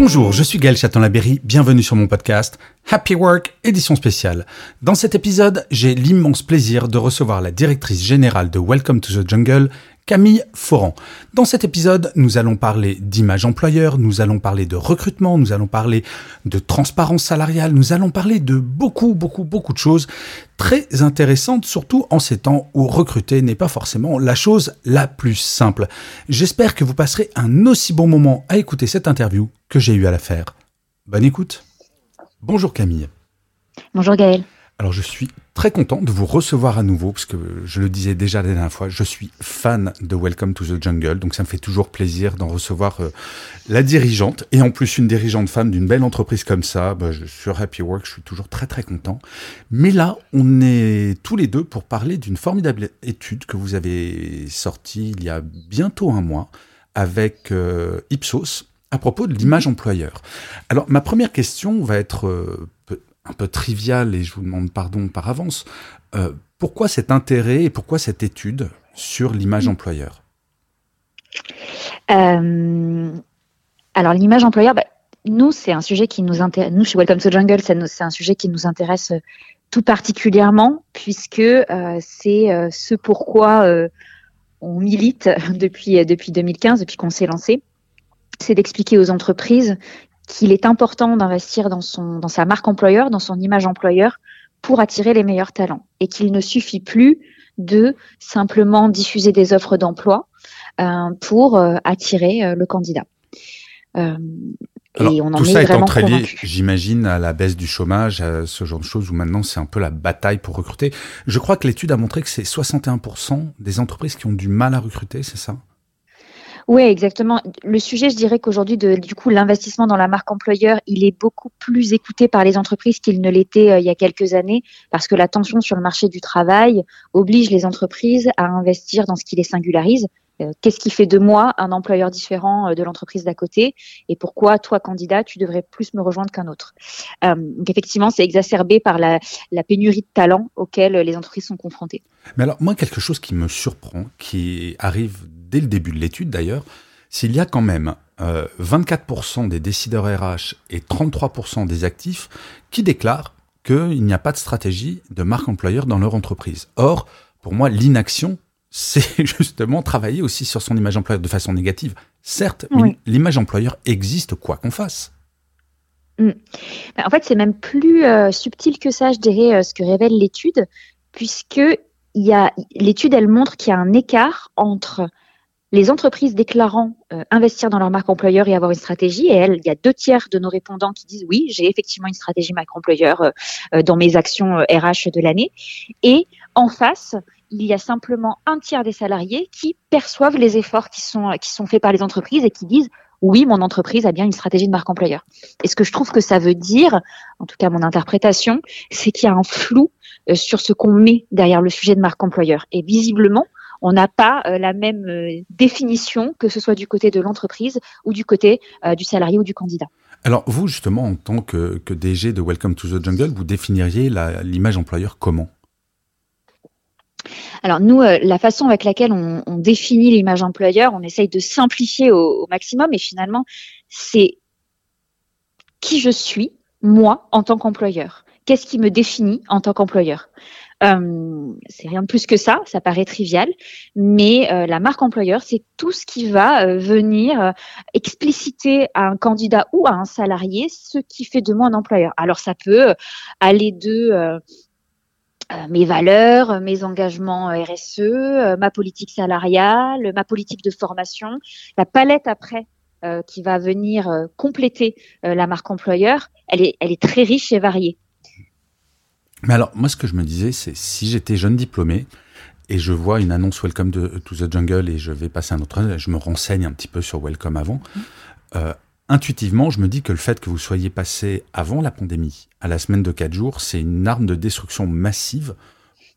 Bonjour, je suis Gaël Chaton-Laberry, bienvenue sur mon podcast Happy Work, édition spéciale. Dans cet épisode, j'ai l'immense plaisir de recevoir la directrice générale de Welcome to the Jungle, Camille Foran. Dans cet épisode, nous allons parler d'image employeur, nous allons parler de recrutement, nous allons parler de transparence salariale, nous allons parler de beaucoup, beaucoup, beaucoup de choses très intéressantes, surtout en ces temps où recruter n'est pas forcément la chose la plus simple. J'espère que vous passerez un aussi bon moment à écouter cette interview que j'ai eu à la faire. Bonne écoute. Bonjour Camille. Bonjour Gaël. Alors je suis très content de vous recevoir à nouveau, parce que je le disais déjà la dernière fois, je suis fan de Welcome to the Jungle, donc ça me fait toujours plaisir d'en recevoir euh, la dirigeante, et en plus une dirigeante femme d'une belle entreprise comme ça, bah, je, sur Happy Work, je suis toujours très très content. Mais là, on est tous les deux pour parler d'une formidable étude que vous avez sortie il y a bientôt un mois avec euh, Ipsos à propos de l'image employeur. Alors ma première question va être euh, un peu trivial et je vous demande pardon par avance. Euh, pourquoi cet intérêt et pourquoi cette étude sur l'image employeur? Euh, Alors l'image employeur, bah, nous c'est un sujet qui nous intéresse. Nous chez Welcome to Jungle, c'est un sujet qui nous intéresse euh, tout particulièrement puisque euh, c'est ce pourquoi on milite depuis depuis 2015, depuis qu'on s'est lancé. C'est d'expliquer aux entreprises qu'il est important d'investir dans son dans sa marque employeur, dans son image employeur pour attirer les meilleurs talents et qu'il ne suffit plus de simplement diffuser des offres d'emploi euh, pour euh, attirer euh, le candidat. Euh, Alors, et on en tout est ça étant très lié, j'imagine, à la baisse du chômage, à ce genre de choses où maintenant c'est un peu la bataille pour recruter. Je crois que l'étude a montré que c'est 61% des entreprises qui ont du mal à recruter, c'est ça? Oui, exactement. Le sujet, je dirais qu'aujourd'hui, du coup, l'investissement dans la marque employeur, il est beaucoup plus écouté par les entreprises qu'il ne l'était euh, il y a quelques années, parce que la tension sur le marché du travail oblige les entreprises à investir dans ce qui les singularise. Euh, Qu'est-ce qui fait de moi un employeur différent euh, de l'entreprise d'à côté et pourquoi toi candidat tu devrais plus me rejoindre qu'un autre? Euh, Donc effectivement c'est exacerbé par la, pénurie de talents auxquelles les entreprises sont confrontées. Mais alors moi quelque chose qui me surprend, qui arrive dès le début de l'étude d'ailleurs, s'il y a quand même euh, 24% des décideurs RH et 33% des actifs qui déclarent qu'il n'y a pas de stratégie de marque employeur dans leur entreprise. Or, pour moi, l'inaction, c'est justement travailler aussi sur son image employeur de façon négative. Certes, oui. mais l'image employeur existe quoi qu'on fasse. Mmh. En fait, c'est même plus euh, subtil que ça, je dirais, euh, ce que révèle l'étude, puisque l'étude, elle montre qu'il y a un écart entre les entreprises déclarant euh, investir dans leur marque employeur et avoir une stratégie, et elles, il y a deux tiers de nos répondants qui disent oui, j'ai effectivement une stratégie marque employeur euh, dans mes actions RH de l'année. Et en face, il y a simplement un tiers des salariés qui perçoivent les efforts qui sont, qui sont faits par les entreprises et qui disent oui, mon entreprise a bien une stratégie de marque employeur. Et ce que je trouve que ça veut dire, en tout cas mon interprétation, c'est qu'il y a un flou sur ce qu'on met derrière le sujet de marque employeur. Et visiblement, on n'a pas euh, la même euh, définition, que ce soit du côté de l'entreprise ou du côté euh, du salarié ou du candidat. Alors vous, justement, en tant que, que DG de Welcome to the Jungle, vous définiriez l'image employeur comment? Alors nous, euh, la façon avec laquelle on, définit l'image employeur, on essaye de simplifier au, maximum et finalement, c'est qui je suis, moi, en tant qu'employeur. Qu'est-ce qui me définit en tant qu'employeur? Euh, c'est rien de plus que ça, ça paraît trivial, mais euh, la marque employeur, c'est tout ce qui va venir expliciter à un candidat ou à un salarié ce qui fait de moi un employeur. Alors ça peut aller de mes valeurs, mes engagements RSE, ma politique salariale, ma politique de formation, la palette après euh, qui va venir euh, compléter euh, la marque employeur, elle est, elle est très riche et variée. Mais alors, moi, ce que je me disais, c'est si j'étais jeune diplômé et je vois une annonce Welcome to, the Jungle et je vais passer un autre, je me renseigne un petit peu sur Welcome avant. Euh, intuitivement, je me dis que le fait que vous soyez passé avant la pandémie à la semaine de 4 jours, c'est une arme de destruction massive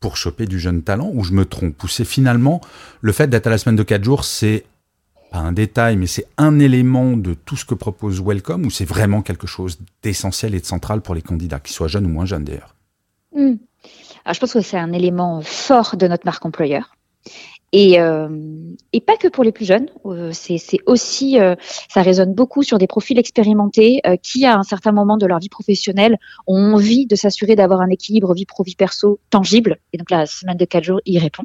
pour choper du jeune talent ou je me trompe? Ou c'est finalement le fait d'être à la semaine de 4 jours, c'est pas un détail, mais c'est un élément de tout ce que propose Welcome ou c'est vraiment quelque chose d'essentiel et de central pour les candidats, qu'ils soient jeunes ou moins jeunes d'ailleurs? Hmm. Je pense que c'est un élément fort de notre marque employeur. Et, euh, et pas que pour les plus jeunes, euh, c'est aussi, euh, ça résonne beaucoup sur des profils expérimentés qui, à un certain moment de leur vie professionnelle, ont envie de s'assurer d'avoir un équilibre vie pro-vie perso tangible. Et donc la semaine de quatre jours y répond.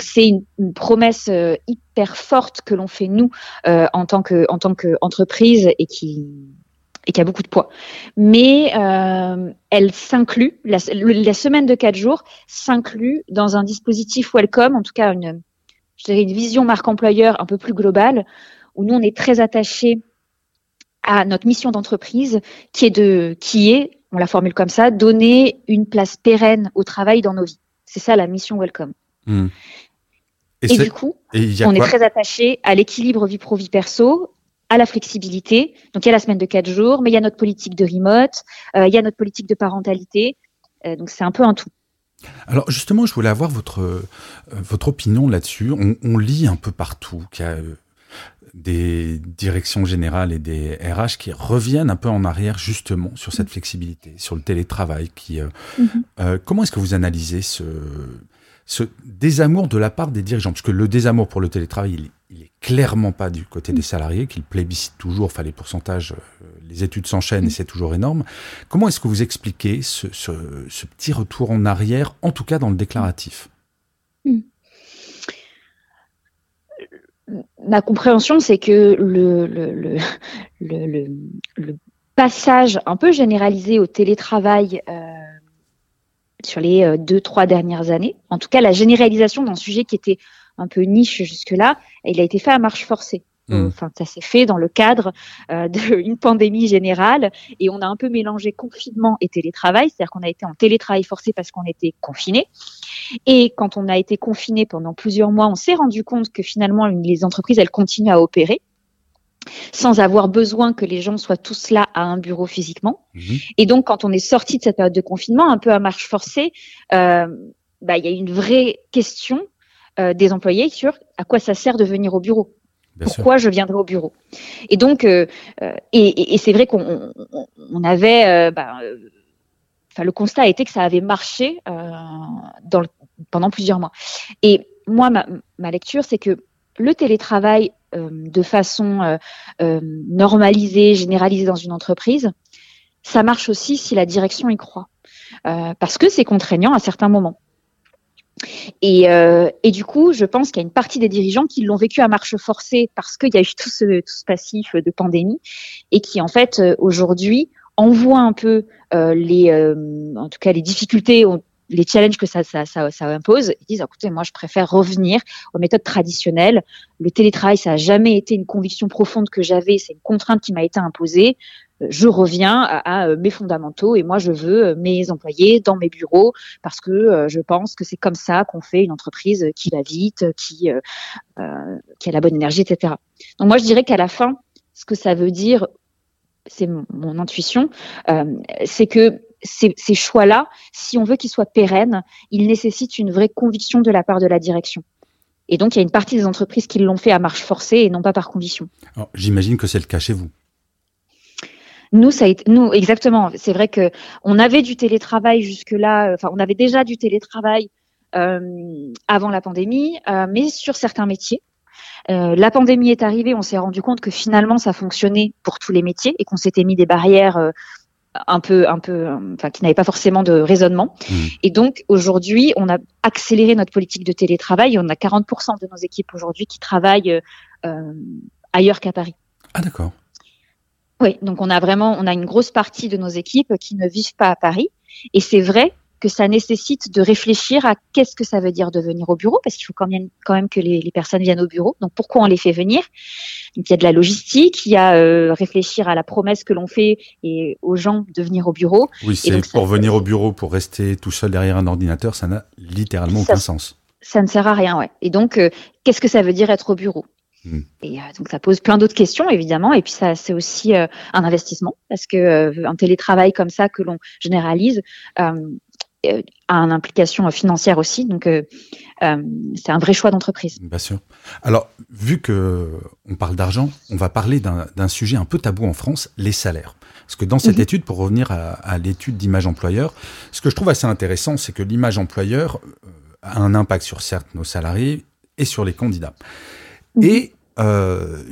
c'est une, une, promesse hyper forte que l'on fait nous en tant que en tant qu'entreprise et qui et qui a beaucoup de poids. Mais euh, elle s'inclut, la, semaine de quatre jours s'inclut dans un dispositif welcome, en tout cas une, je dirais une vision marque employeur un peu plus globale, où nous on est très attachés à notre mission d'entreprise, qui est de, qui est, on la formule comme ça, donner une place pérenne au travail dans nos vies. C'est ça la mission welcome. Hmm. Et, du coup, on est très attaché à l'équilibre vie pro vie perso à la flexibilité. Donc il y a la semaine de quatre jours, mais il y a notre politique de remote, euh, il y a notre politique de parentalité. Euh, donc c'est un peu un tout. Alors justement, je voulais avoir votre, euh, votre opinion là-dessus. On, lit un peu partout qu'il y a des directions générales et des RH qui reviennent un peu en arrière justement sur cette flexibilité, sur le télétravail. Qui, mhm. comment est-ce que vous analysez ce, ce désamour de la part des dirigeants Parce que le désamour pour le télétravail, il il est clairement pas du côté des salariés, qu'il plébiscite toujours, enfin les pourcentages, euh, les études s'enchaînent et c'est toujours énorme. Comment est-ce que vous expliquez ce, petit retour en arrière, en tout cas dans le déclaratif? Hmm. Ma compréhension, c'est que le, le, passage un peu généralisé au télétravail euh, sur les euh, deux, trois dernières années, en tout cas la généralisation d'un sujet qui était un peu niche jusque-là, il a été fait à marche forcée. Mmh. Enfin, ça s'est fait dans le cadre euh, d'une pandémie générale et on a un peu mélangé confinement et télétravail, c'est-à-dire qu'on a été en télétravail forcé parce qu'on était confiné. Et quand on a été confiné pendant plusieurs mois, on s'est rendu compte que finalement les entreprises elles continuent à opérer sans avoir besoin que les gens soient tous là à un bureau physiquement. Mmh. Et donc, quand on est sorti de cette période de confinement, un peu à marche forcée, euh, bah, il y a une vraie question euh, des employés sur à quoi ça sert de venir au bureau. Pourquoi je viendrai au bureau? Et donc, euh, et, c'est vrai qu'on on, avait, bah, le constat a été que ça avait marché dans pendant plusieurs mois. Et moi, ma, ma lecture, c'est que le télétravail de façon normalisée, généralisée dans une entreprise, ça marche aussi si la direction y croit, parce que c'est contraignant à certains moments. Et, euh, du coup, je pense qu'il y a une partie des dirigeants qui l'ont vécu à marche forcée parce qu'il y a eu tout ce, tout passif de pandémie et qui, en fait, euh, aujourd'hui, envoient un peu euh, les, euh, en tout cas, les difficultés, les challenges que ça, impose. Ils disent, écoutez, moi, je préfère revenir aux méthodes traditionnelles. Le télétravail, ça n'a jamais été une conviction profonde que j'avais. C'est une contrainte qui m'a été imposée je reviens à, mes fondamentaux et moi je veux euh, mes employés dans mes bureaux parce que euh, je pense que c'est comme ça qu'on fait une entreprise qui va vite, euh, qui a la bonne énergie, etc. Donc moi je dirais qu'à la fin, ce que ça veut dire, c'est mon, intuition, c'est que ces, ces choix-là, si on veut qu'ils soient pérennes, ils nécessitent une vraie conviction de la part de la direction. Et donc, il y a une partie des entreprises qui l'ont fait à marche forcée et non pas par conviction. J'imagine que c'est le cas chez vous. Nous, ça a été, nous, exactement. C'est vrai que on avait du télétravail jusque-là. Euh, enfin, on avait déjà du télétravail euh, avant la pandémie, euh, mais sur certains métiers. la pandémie est arrivée, on s'est rendu compte que finalement ça fonctionnait pour tous les métiers et qu'on s'était mis des barrières un peu, un peu, enfin qui n'avaient pas forcément de raisonnement. Mmh. Et donc aujourd'hui, on a accéléré notre politique de télétravail. On a 40% de nos équipes aujourd'hui qui travaillent ailleurs qu'à Paris. Ah d'accord. Oui, donc on a vraiment, on a une grosse partie de nos équipes qui ne vivent pas à Paris. Et c'est vrai que ça nécessite de réfléchir à qu'est-ce que ça veut dire de venir au bureau, parce qu'il faut quand même, quand même que les, les, personnes viennent au bureau. Donc pourquoi on les fait venir? Donc il y a de la logistique, il y a euh, réfléchir à la promesse que l'on fait et aux gens de venir au bureau. Oui, c'est pour venir au bureau, pour rester tout seul derrière un ordinateur, ça n'a littéralement aucun sens. Ça ne sert à rien, ouais. Et donc, euh, qu'est-ce que ça veut dire être au bureau? Hmm. et euh, donc ça pose plein d'autres questions évidemment et puis ça c'est aussi un investissement parce que un télétravail comme ça que l'on généralise a une implication financière aussi. Donc, euh, euh, c'est un vrai choix d'entreprise. Bien sûr. Alors, vu que on parle d'argent, on va parler d'un sujet un peu tabou en France, les salaires. Parce que dans cette mhm. étude, pour revenir à, l'étude d'image employeur, ce que je trouve assez intéressant, c'est que l'image employeur a un impact sur certes nos salariés et sur les candidats. Mhm. Et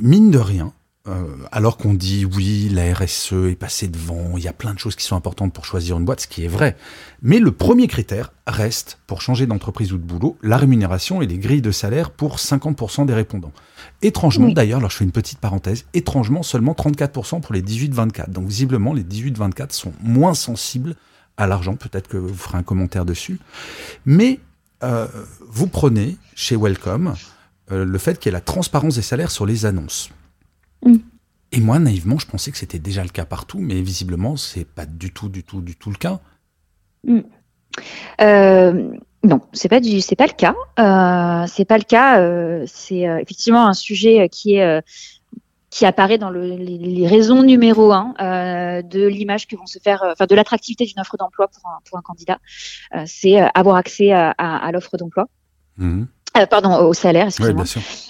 mine de rien, euh, alors qu'on dit oui, la RSE est passée devant, il y a plein de choses qui sont importantes pour choisir une boîte, ce qui est vrai. Mais le premier critère reste, pour changer d'entreprise ou de boulot, la rémunération et les grilles de salaire pour 50% des répondants. Étrangement, d'ailleurs, alors je fais une petite parenthèse, étrangement seulement 34% pour les 18-24. Donc visiblement, les 18-24 sont moins sensibles à l'argent. Peut-être que vous ferez un commentaire dessus. Mais euh, vous prenez chez Welcome euh, le fait qu'il y ait la transparence des salaires sur les annonces. Mm. Et moi, naïvement, je pensais que c'était déjà le cas partout, mais visiblement, c'est pas du tout, du tout, du tout le cas. Mm. Euh, non, c'est pas du, c'est pas le cas. Euh, c'est pas le cas. Euh, c'est effectivement un sujet qui est qui apparaît dans le, les, raisons numéro un de l'image que vont se faire, enfin de l'attractivité d'une offre d'emploi pour un, pour un candidat. c'est avoir accès à, à, l'offre d'emploi. Mm. pardon, au salaire, excusez-moi.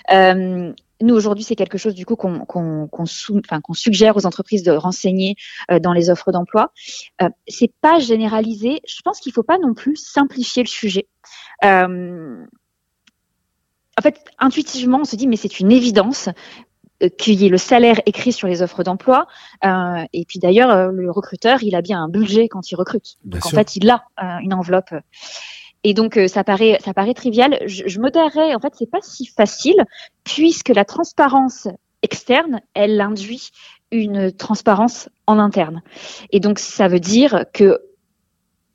Oui, nous aujourd'hui, c'est quelque chose du coup qu'on suggère aux entreprises de renseigner euh, dans les offres d'emploi. Euh, c'est pas généralisé. Je pense qu'il faut pas non plus simplifier le sujet. Euh, en fait, intuitivement, on se dit mais c'est une évidence euh, qu'il y ait le salaire écrit sur les offres d'emploi. Euh, et puis d'ailleurs, le recruteur, il a bien un budget quand il recrute. Donc en fait, il a une enveloppe. Et donc euh, ça paraît ça paraît trivial. Je, je modérerais en fait c'est pas si facile puisque la transparence externe elle induit une transparence en interne. Et donc ça veut dire que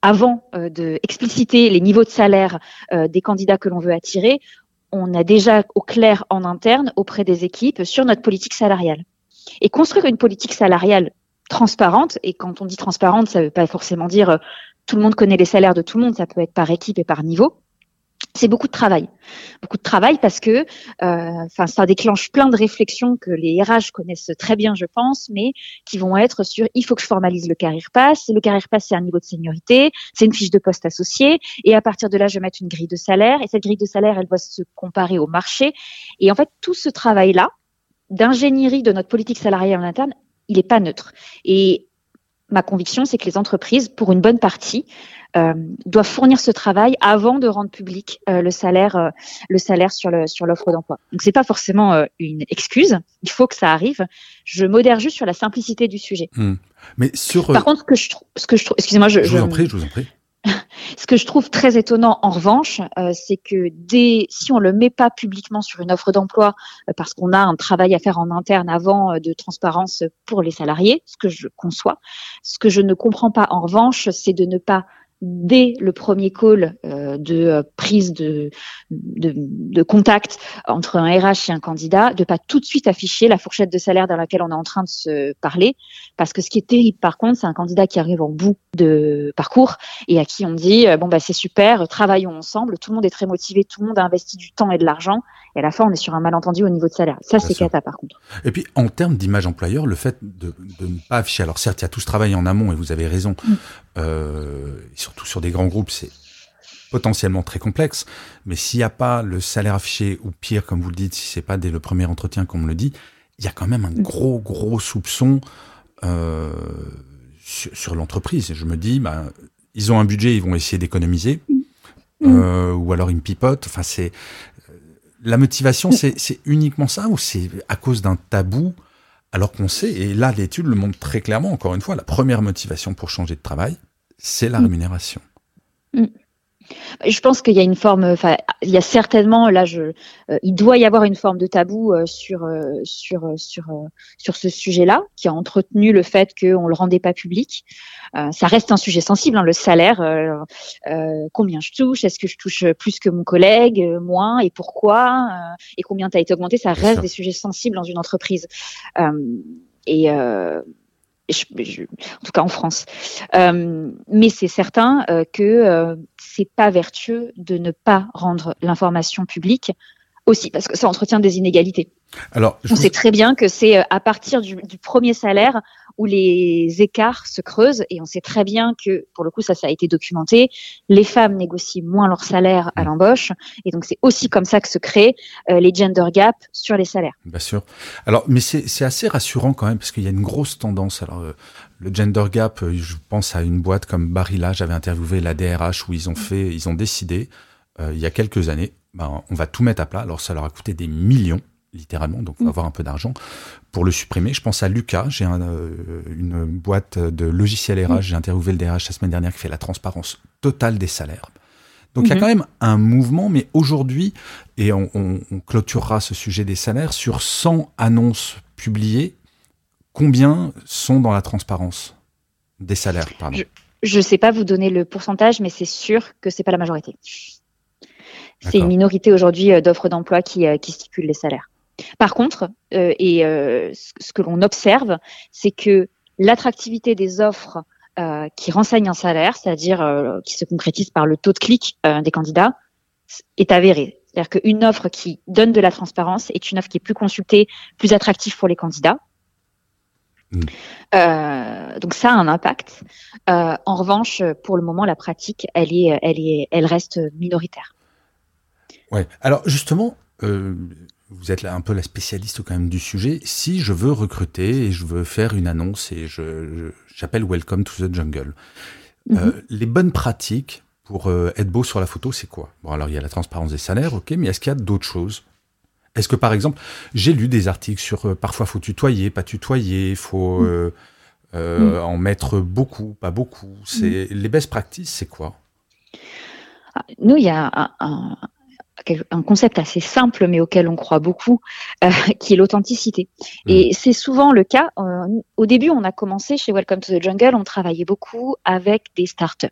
avant euh, de expliciter les niveaux de salaire euh, des candidats que l'on veut attirer, on a déjà au clair en interne auprès des équipes sur notre politique salariale. Et construire une politique salariale transparente, et quand on dit transparente, ça ne veut pas forcément dire tout le monde connaît les salaires de tout le monde, ça peut être par équipe et par niveau. C'est beaucoup de travail, beaucoup de travail parce que, euh, enfin, ça déclenche plein de réflexions que les RH connaissent très bien, je pense, mais qui vont être sur il faut que je formalise le carrière pass. Le carrière pass, c'est un niveau de seniorité, c'est une fiche de poste associée, et à partir de là, je vais mettre une grille de salaire, et cette grille de salaire, elle doit se comparer au marché. Et en fait, tout ce travail-là d'ingénierie de notre politique salariale en interne, il n'est pas neutre. Et ma conviction, c'est que les entreprises, pour une bonne partie, euh, doivent fournir ce travail avant de rendre public euh, le salaire, euh, le salaire sur l'offre d'emploi. Donc c'est pas forcément une excuse. Il faut que ça arrive. Je modère juste sur la simplicité du sujet. Hmm. Mais sur. Par contre, ce que je, ce que je trouve, excusez-moi, je, je vous en prie, je vous en prie. Ce que je trouve très étonnant, en revanche, euh, c'est que dès, si on le met pas publiquement sur une offre d'emploi, euh, parce qu'on a un travail à faire en interne avant euh, de transparence pour les salariés, ce que je conçois, ce que je ne comprends pas, en revanche, c'est de ne pas dès le premier call euh, de euh, prise de, de, de, contact entre un RH et un candidat, de pas tout de suite afficher la fourchette de salaire dans laquelle on est en train de se parler, parce que ce qui est terrible par contre, c'est un candidat qui arrive en bout de parcours et à qui on dit euh, bon bah c'est super, travaillons ensemble, tout le monde est très motivé, tout le monde a investi du temps et de l'argent, et à la fin on est sur un malentendu au niveau de salaire. Ça c'est cata par contre. Et puis en termes d'image employeur, le fait de, de, ne pas afficher, alors certes il y a tout ce travail en amont et vous avez raison. Mm. Euh, surtout sur des grands groupes, c'est potentiellement très complexe. Mais s'il n'y a pas le salaire affiché, ou pire, comme vous le dites, si c'est pas dès le premier entretien qu'on me le dit, il y a quand même un gros, gros soupçon euh, sur, l'entreprise. Et je me dis, bah, ils ont un budget, ils vont essayer d'économiser, mm. euh, ou alors ils me pipotent. Enfin, c'est la motivation, c'est uniquement ça, ou c'est à cause d'un tabou alors qu'on sait, et là l'étude le montre très clairement, encore une fois, la première motivation pour changer de travail, c'est la mm. rémunération. Mm. Je pense qu'il y a une forme, enfin, il y a certainement là, je, euh, il doit y avoir une forme de tabou euh, sur euh, sur sur sur ce sujet-là, qui a entretenu le fait qu'on le rendait pas public. ça reste un sujet sensible, hein, le salaire. combien je touche Est-ce que je touche plus que mon collègue, moins et pourquoi Et combien tu as été augmenté Ça reste des sujets sensibles dans une entreprise. et en tout cas en France. Euh, mais c'est certain euh, que euh, c'est pas vertueux de ne pas rendre l'information publique aussi, parce que ça entretient des inégalités. Alors, on sait très bien que c'est à partir du, du, premier salaire où les écarts se creusent et on sait très bien que, pour le coup, ça, ça a été documenté, les femmes négocient moins leur salaire à mm. l'embauche et donc c'est aussi comme ça que se créent euh, les gender gaps sur les salaires. Bien sûr. Alors, mais c'est assez rassurant quand même parce qu'il y a une grosse tendance. Alors, euh, le gender gap, euh, je pense à une boîte comme Barilla, j'avais interviewé la DRH où ils ont fait, ils ont décidé il y a quelques années, ben, on va tout mettre à plat. Alors, ça leur a coûté des millions littéralement, donc il faut mm. avoir un peu d'argent pour le supprimer. Je pense à Lucas, j'ai euh, une boîte de logiciels RH, j'ai interviewé le DRH la semaine dernière qui fait la transparence totale des salaires. Donc il y a mm-hmm. quand même un mouvement, mais aujourd'hui, et on, clôturera ce sujet des salaires, sur 100 annonces publiées, combien sont dans la transparence des salaires Je ne sais pas vous donner le pourcentage, mais c'est sûr que c'est pas la majorité. C'est une minorité aujourd'hui euh, d'offres d'emploi qui, euh, qui stipulent les salaires. Par contre, euh, et euh, ce que l'on observe, c'est que l'attractivité des offres euh, qui renseignent un salaire, c'est-à-dire euh, qui se concrétise par le taux de clic euh, des candidats, est avérée. C'est-à-dire qu'une offre qui donne de la transparence est une offre qui est plus consultée, plus attractive pour les candidats. Mmh. donc ça a un impact. en revanche, pour le moment, la pratique, elle est, elle est, elle reste minoritaire. Ouais. Alors justement, euh, vous êtes là un peu la spécialiste quand même du sujet. Si je veux recruter et je veux faire une annonce et je j'appelle Welcome to the Jungle, euh, mhm. les bonnes pratiques pour euh, être beau sur la photo, c'est quoi? Bon, alors il y a la transparence des salaires, ok, mais est-ce qu'il y a d'autres choses? Est-ce que par exemple, j'ai lu des articles sur euh, parfois faut tutoyer, pas tutoyer, faut mhm. Mhm. en mettre beaucoup, pas beaucoup. C'est les best practices, c'est quoi? Ah, Nous, il y a un, un concept assez simple mais auquel on croit beaucoup, euh, qui est l'authenticité. Mmh. Et c'est souvent le cas. Euh, au début, on a commencé chez Welcome to the Jungle, on travaillait beaucoup avec des startups.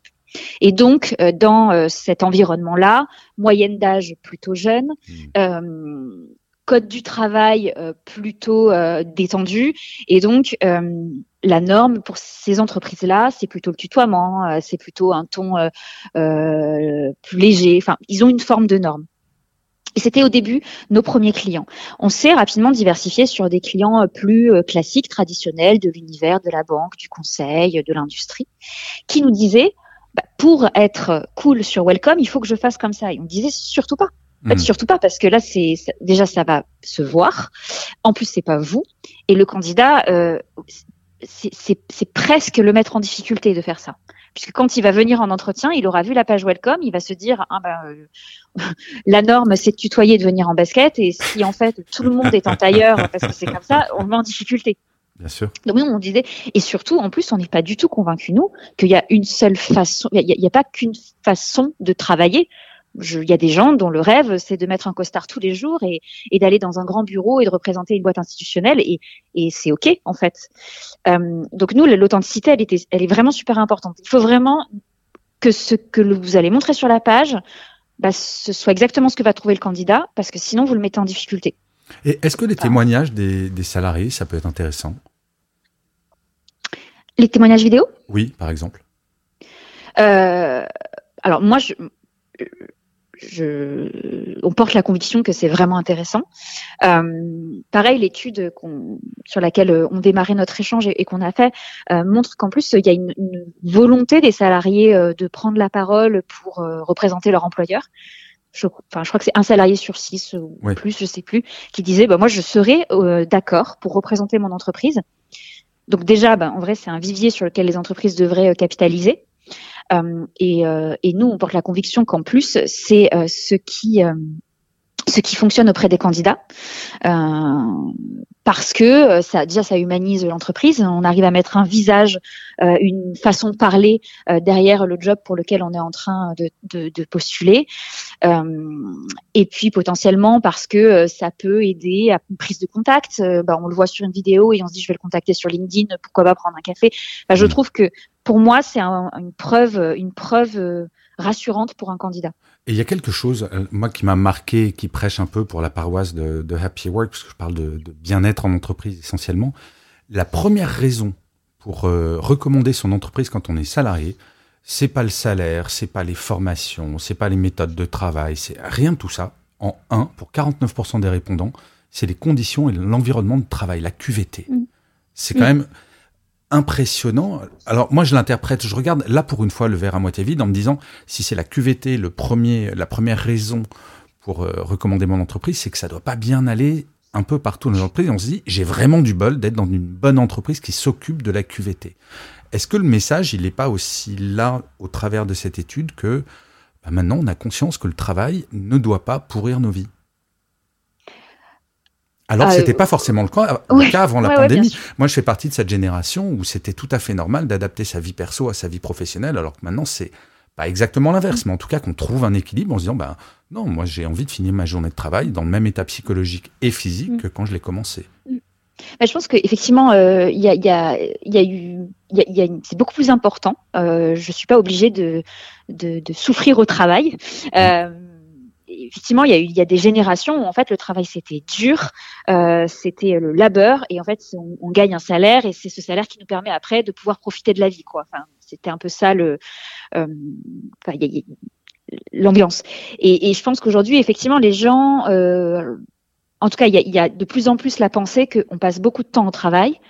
Et donc, euh, dans cet environnement-là, moyenne d'âge plutôt jeune, mmh. code du travail plutôt détendu, et donc la norme pour ces entreprises-là, c'est plutôt le tutoiement, c'est plutôt un ton plus léger. Enfin, ils ont une forme de norme. Et c'était au début nos premiers clients. On s'est rapidement diversifié sur des clients euh, plus euh, classiques, traditionnels, de l'univers, de la banque, du conseil, de l'industrie, qui nous disaient, bah, pour être cool sur Welcome, il faut que je fasse comme ça. Et on disait surtout pas. En fait, hmm. surtout pas parce que là, c'est déjà ça va se voir. En plus, c'est pas vous. Et le candidat, euh, c'est presque le mettre en difficulté de faire ça puisque quand il va venir en entretien, il aura vu la page welcome, il va se dire ah ben, euh, la norme c'est de tutoyer de venir en basket et si en fait tout le monde est en tailleur parce que c'est comme ça, on va en difficulté. Bien sûr. Donc on disait et surtout en plus on n'est pas du tout convaincu nous qu'il y a une seule façon, il n'y a, pas qu'une façon de travailler il y a des gens dont le rêve, c'est de mettre un costard tous les jours et, et d'aller dans un grand bureau et de représenter une boîte institutionnelle et, et c'est ok en fait. Euh, donc nous, l'authenticité, elle, était, elle est vraiment super importante. Il faut vraiment que ce que vous allez montrer sur la page, bah, ce soit exactement ce que va trouver le candidat, parce que sinon vous le mettez en difficulté. Et est-ce que les témoignages des, des salariés, ça peut être intéressant? Les témoignages vidéo? Oui, par exemple. Euh, alors moi, je, je, on porte la conviction que c'est vraiment intéressant. Euh, pareil, l'étude sur laquelle euh, on démarrait notre échange et, qu'on a fait euh, montre qu'en plus il y a une, volonté des salariés de prendre la parole pour représenter leur employeur. Je, enfin, je crois que c'est un salarié sur six ou plus, je sais plus, qui disait bah, moi je serais d'accord pour représenter mon entreprise. Donc déjà, bah, en vrai, c'est un vivier sur lequel les entreprises devraient capitaliser. Euh, et, euh, et, nous, on porte la conviction qu'en plus, c'est euh, ce qui ce qui fonctionne auprès des candidats. Parce que ça déjà ça humanise l'entreprise. On arrive à mettre un visage, une façon de parler derrière le job pour lequel on est en train de, de, de postuler. et puis potentiellement parce que ça peut aider à une prise de contact. Bah, on le voit sur une vidéo et on se dit je vais le contacter sur LinkedIn. Pourquoi pas prendre un café Je mmh. trouve que pour moi c'est une preuve, une preuve rassurante pour un candidat. Et il y a quelque chose, euh, moi, qui m'a marqué, qui prêche un peu pour la paroisse de, Happy Work, parce que je parle de, bien-être en entreprise essentiellement. La première raison pour euh, recommander son entreprise quand on est salarié, c'est pas le salaire, c'est pas les formations, c'est pas les méthodes de travail, c'est rien de tout ça. En un, pour 49% des répondants, c'est les conditions et l'environnement de travail, la QVT. Mmh. C'est quand même impressionnant. Alors moi je l'interprète, je regarde là pour une fois le verre à moitié vide en me disant si c'est la QVT le premier, la première raison pour euh, recommander mon entreprise, c'est que ça doit pas bien aller un peu partout dans l'entreprise. On se dit j'ai vraiment du bol d'être dans une bonne entreprise qui s'occupe de la QVT. Est-ce que le message il n'est pas aussi là au travers de cette étude que bah, maintenant on a conscience que le travail ne doit pas pourrir nos vies? Alors, ce c'était pas forcément le cas, avant la pandémie. Moi, je fais partie de cette génération où c'était tout à fait normal d'adapter sa vie perso à sa vie professionnelle, alors que maintenant, c'est pas exactement l'inverse, mais en tout cas qu'on trouve un équilibre en se disant, ben non, moi j'ai envie de finir ma journée de travail dans le même état psychologique et physique mm. que quand je l'ai commencé. Mm. je pense qu'effectivement, il y, a, y, a, y, a, eu, y a, c'est beaucoup plus important. Euh, je suis pas obligée de, de, de, souffrir au travail. Mm. Euh, effectivement, il y, a il y a des générations où en fait le travail c'était dur, euh, c'était le labeur et en fait on, gagne un salaire et c'est ce salaire qui nous permet après de pouvoir profiter de la vie quoi. Enfin, c'était un peu ça le euh, l'ambiance. Et, et, je pense qu'aujourd'hui effectivement les gens euh, en tout cas, il y, a, y, a, de plus en plus la pensée qu'on passe beaucoup de temps au travail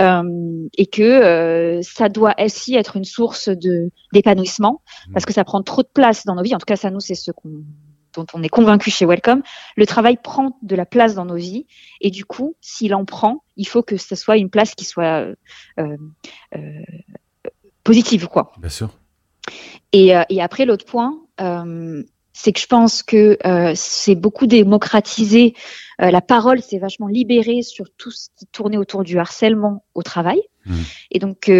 euh, et que euh, ça doit aussi être une source de d'épanouissement parce que ça prend trop de place dans nos vies. En tout cas, ça nous, c'est ce qu'on dont on est convaincu chez Welcome, le travail prend de la place dans nos vies et du coup, s'il en prend, il faut que ce soit une place qui soit euh, euh, positive, quoi. Bien sûr. Et, euh, et après, l'autre point, c'est que je pense que c'est beaucoup démocratisé. la parole s'est vachement libérée sur tout ce qui tournait autour du harcèlement au travail. Mmh. Et donc,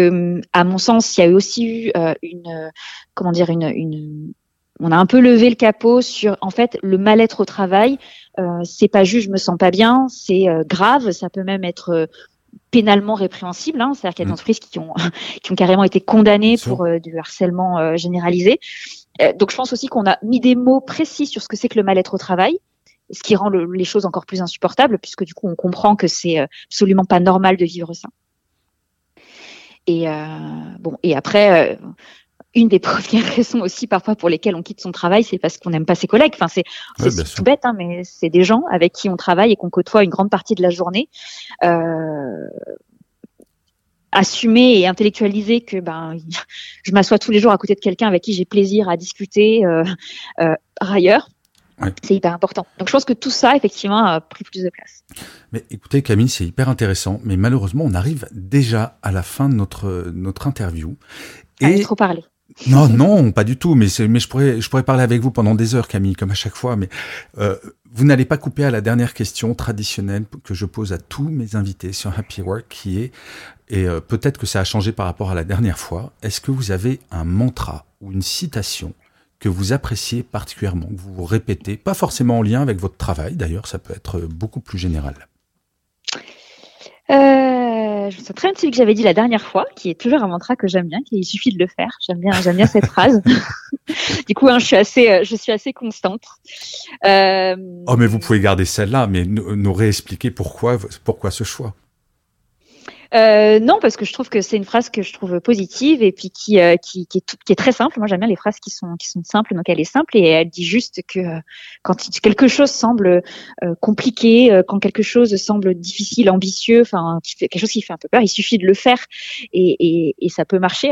à mon sens, il y a aussi eu une, comment dire, une, une, on a un peu levé le capot sur en fait le mal-être au travail. Euh, c'est pas juste je me sens pas bien, c'est euh, grave, ça peut même être euh, pénalement répréhensible. Hein, C'est-à-dire qu'il y a des mm. entreprises qui ont qui ont carrément été condamnées pour du harcèlement généralisé. donc je pense aussi qu'on a mis des mots précis sur ce que c'est que le mal-être au travail ce qui rend les choses encore plus insupportables, puisque du coup on comprend que c'est absolument pas normal de vivre ça. Et bon, et après, une des premières raisons aussi parfois pour lesquelles on quitte son travail, c'est parce qu'on n'aime pas ses collègues. Enfin, c'est tout bête, hein, mais c'est des gens avec qui on travaille et qu'on côtoie une grande partie de la journée. Euh, assumer et intellectualiser que ben je m'assois tous les jours à côté de quelqu'un avec qui j'ai plaisir à discuter euh, euh, ailleurs. C'est hyper important. Donc je pense que tout ça, effectivement, a pris plus de place. Mais écoutez, Camille, c'est hyper intéressant. Mais malheureusement, on arrive déjà à la fin de notre, notre interview. Et... trop parlé. Non, non, pas du tout. Mais, je pourrais, parler avec vous pendant des heures, Camille, comme à chaque fois. Mais euh, vous n'allez pas couper à la dernière question traditionnelle que je pose à tous mes invités sur Happy Work, qui est, et euh, peut-être que ça a changé par rapport à la dernière fois. Est-ce que vous avez un mantra ou une citation que vous appréciez particulièrement, que vous répétez, pas forcément en lien avec votre travail, d'ailleurs, ça peut être beaucoup plus général? Euh, je me souviens de celui que j'avais dit la dernière fois, qui est toujours un mantra que j'aime bien, qu'il suffit de le faire. J'aime bien, j'aime bien cette phrase. du coup, hein, je suis assez, euh, je suis assez constante. Euh... Oh, mais vous pouvez garder celle-là, mais nous réexpliquer pourquoi, pourquoi ce choix. Euh, non, parce que je trouve que c'est une phrase que je trouve positive et puis qui, euh, qui, qui, est très simple. Moi, j'aime bien les phrases qui sont, qui sont simples, donc elle est simple et elle dit juste que euh, quand quelque chose semble compliqué, quand quelque chose semble difficile, ambitieux, enfin quelque chose qui fait un peu peur, il suffit de le faire et, et, ça peut marcher.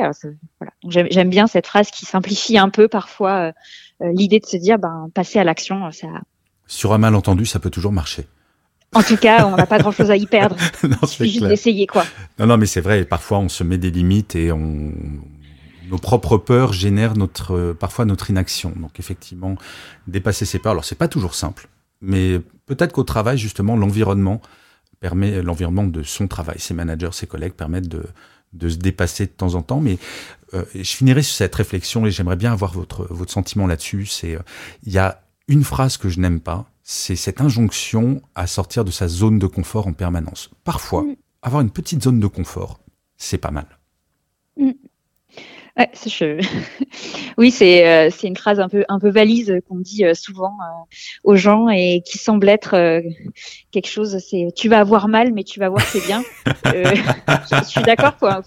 Voilà. J'aime bien cette phrase qui simplifie un peu parfois l'idée de se dire, ben passer à l'action, ça. Sur un malentendu, ça peut toujours marcher. En tout cas, on n'a pas grand-chose à y perdre. non, c'est juste d'essayer, quoi. Non, non, mais c'est vrai. Parfois, on se met des limites et on nos propres peurs génèrent notre parfois notre inaction. Donc effectivement, dépasser ses peurs. Alors c'est pas toujours simple, mais peut-être qu'au travail justement, l'environnement permet l'environnement de son travail. Ses managers, ses collègues permettent de, de se dépasser de temps en temps. Mais euh, je finirai sur cette réflexion et j'aimerais bien avoir votre, votre sentiment là-dessus. C'est euh, il y a une phrase que je n'aime pas, c'est cette injonction à sortir de sa zone de confort en permanence. Parfois, mm. avoir une petite zone de confort, c'est pas mal. Mm. Ouais, je... oui, c'est euh, c'est une phrase un peu un peu valise qu'on dit euh, souvent euh, aux gens et qui semble être quelque chose. C'est tu vas avoir mal, mais tu vas voir c'est bien. je suis d'accord quoi.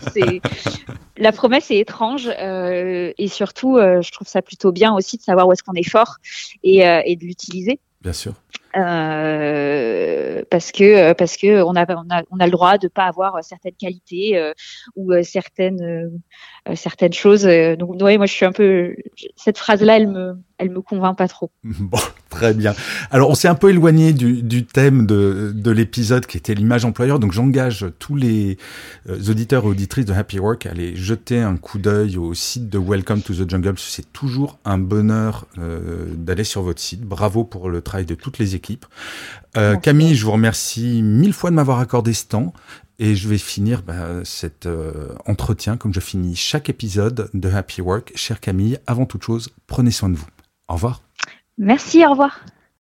La promesse est étrange et surtout, je trouve ça plutôt bien aussi de savoir où est-ce qu'on est fort et, et de l'utiliser. Bien sûr. Euh, parce que euh, parce que on a on a on a le droit de pas avoir certaines qualités euh, ou certaines certaines choses. Donc ouais, moi je suis un peu cette phrase là, elle me elle me convainc pas trop. Bon, très bien. Alors, on s'est un peu éloigné du, du thème de, de l'épisode qui était l'image employeur. Donc, j'engage tous les euh, auditeurs et auditrices de Happy Work à aller jeter un coup d'œil au site de Welcome to the Jungle. C'est toujours un bonheur euh, d'aller sur votre site. Bravo pour le travail de toutes les équipes. Euh, Camille, je vous remercie mille fois de m'avoir accordé ce temps. Et je vais finir bah, cet euh, entretien comme je finis chaque épisode de Happy Work. Chère Camille, avant toute chose, prenez soin de vous. Au revoir. Merci, au revoir.